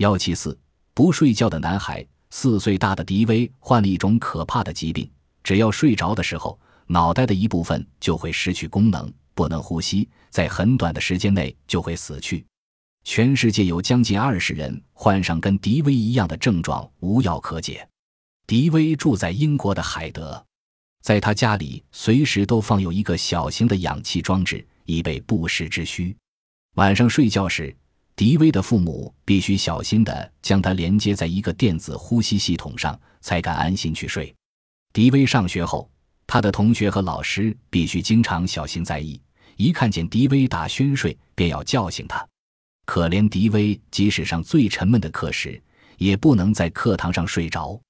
幺七四，不睡觉的男孩。四岁大的迪威患了一种可怕的疾病，只要睡着的时候，脑袋的一部分就会失去功能，不能呼吸，在很短的时间内就会死去。全世界有将近二十人患上跟迪威一样的症状，无药可解。迪威住在英国的海德，在他家里随时都放有一个小型的氧气装置，以备不时之需。晚上睡觉时，迪威的父母必须小心地将他连接在一个电子呼吸系统上，才敢安心去睡。迪威上学后，他的同学和老师必须经常小心在意，一看见迪威打熏睡，便要叫醒他。可怜迪威，即使上最沉闷的课时，也不能在课堂上睡着。